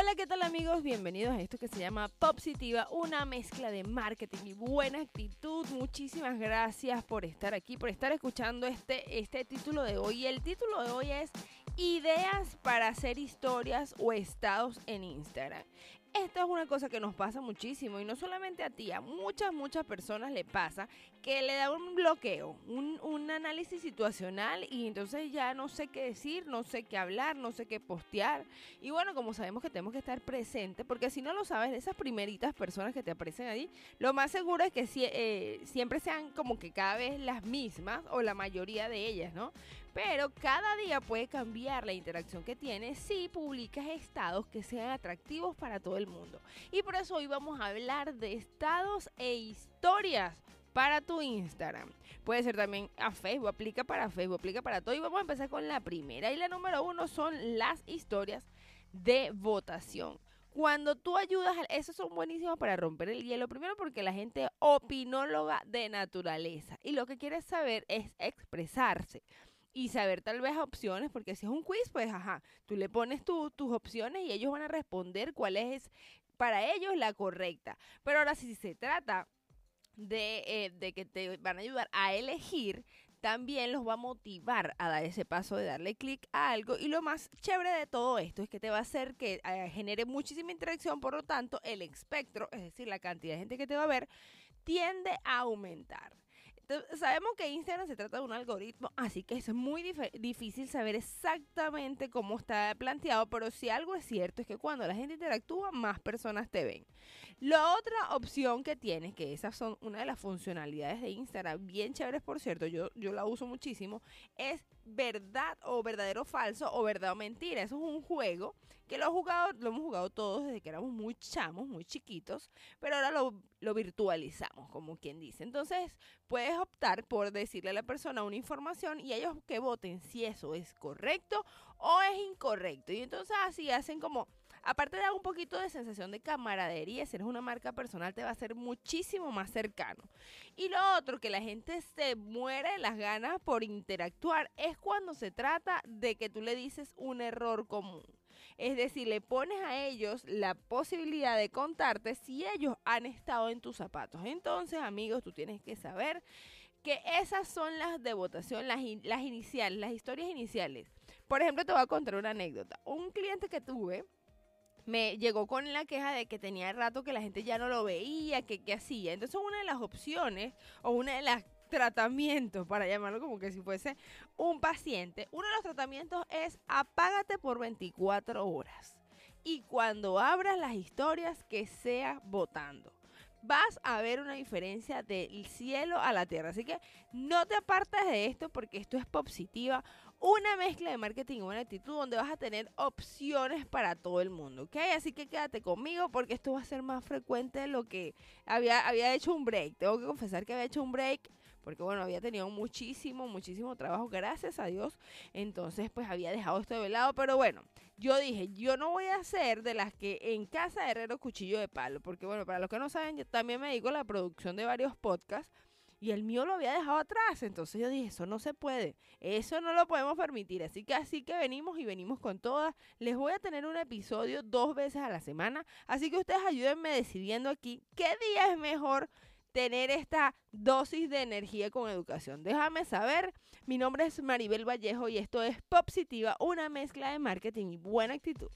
Hola, ¿qué tal amigos? Bienvenidos a esto que se llama Popsitiva, una mezcla de marketing y buena actitud. Muchísimas gracias por estar aquí, por estar escuchando este, este título de hoy. El título de hoy es Ideas para hacer historias o estados en Instagram. Esto es una cosa que nos pasa muchísimo y no solamente a ti, a muchas, muchas personas le pasa que le da un bloqueo, un, un, análisis situacional y entonces ya no sé qué decir, no sé qué hablar, no sé qué postear. Y bueno, como sabemos que tenemos que estar presentes, porque si no lo sabes, esas primeritas personas que te aparecen ahí, lo más seguro es que eh, siempre sean como que cada vez las mismas o la mayoría de ellas, ¿no? Pero cada día puede cambiar la interacción que tienes si publicas estados que sean atractivos para todo el mundo. Y por eso hoy vamos a hablar de estados e historias para tu Instagram. Puede ser también a Facebook, aplica para Facebook, aplica para todo. Y vamos a empezar con la primera. Y la número uno son las historias de votación. Cuando tú ayudas, esos son buenísimos para romper el hielo. Primero porque la gente opinóloga de naturaleza. Y lo que quiere saber es expresarse y saber tal vez opciones, porque si es un quiz, pues ajá, tú le pones tus opciones y ellos van a responder cuál es para ellos la correcta. Pero ahora si se trata de, eh, de, que te van a ayudar a elegir, también los va a motivar a dar ese paso de darle clic a algo. Y lo más chévere de todo esto es que te va a hacer que eh, genere muchísima interacción, por lo tanto, el espectro, es decir, la cantidad de gente que te va a ver, tiende a aumentar sabemos que Instagram se trata de un algoritmo, así que es muy difícil saber exactamente cómo está planteado, pero si algo es cierto es que cuando la gente interactúa, más personas te ven. La otra opción que tienes, que esas son una de las funcionalidades de Instagram, bien chéveres por cierto, yo, yo la uso muchísimo, es verdad o verdadero falso o verdad o mentira. Eso es un juego que lo, jugado, lo hemos jugado todos desde que éramos muy chamos, muy chiquitos, pero ahora lo, lo virtualizamos, como quien dice. Entonces, puedes optar por decirle a la persona una información y ellos que voten si eso es correcto o es incorrecto. Y entonces así hacen como Aparte de dar un poquito de sensación de camaradería, si eres una marca personal te va a ser muchísimo más cercano. Y lo otro, que la gente se muere las ganas por interactuar, es cuando se trata de que tú le dices un error común. Es decir, le pones a ellos la posibilidad de contarte si ellos han estado en tus zapatos. Entonces, amigos, tú tienes que saber que esas son las de votación, las, las iniciales, las historias iniciales. Por ejemplo, te voy a contar una anécdota. Un cliente que tuve me llegó con la queja de que tenía rato que la gente ya no lo veía, que qué hacía. Entonces una de las opciones o una de las tratamientos, para llamarlo como que si fuese un paciente, uno de los tratamientos es apágate por 24 horas. Y cuando abras las historias, que sea votando vas a ver una diferencia del cielo a la tierra. Así que no te apartes de esto porque esto es positiva, una mezcla de marketing y buena actitud donde vas a tener opciones para todo el mundo, ¿ok? Así que quédate conmigo porque esto va a ser más frecuente de lo que había, había hecho un break. Tengo que confesar que había hecho un break porque bueno, había tenido muchísimo, muchísimo trabajo, gracias a Dios. Entonces, pues había dejado esto de lado, pero bueno, yo dije, yo no voy a ser de las que en casa de herrero cuchillo de palo, porque bueno, para los que no saben, yo también me dedico a la producción de varios podcasts y el mío lo había dejado atrás. Entonces yo dije, eso no se puede, eso no lo podemos permitir. Así que así que venimos y venimos con todas. Les voy a tener un episodio dos veces a la semana. Así que ustedes ayúdenme decidiendo aquí qué día es mejor tener esta dosis de energía con educación. Déjame saber. Mi nombre es Maribel Vallejo y esto es Positiva, una mezcla de marketing y buena actitud.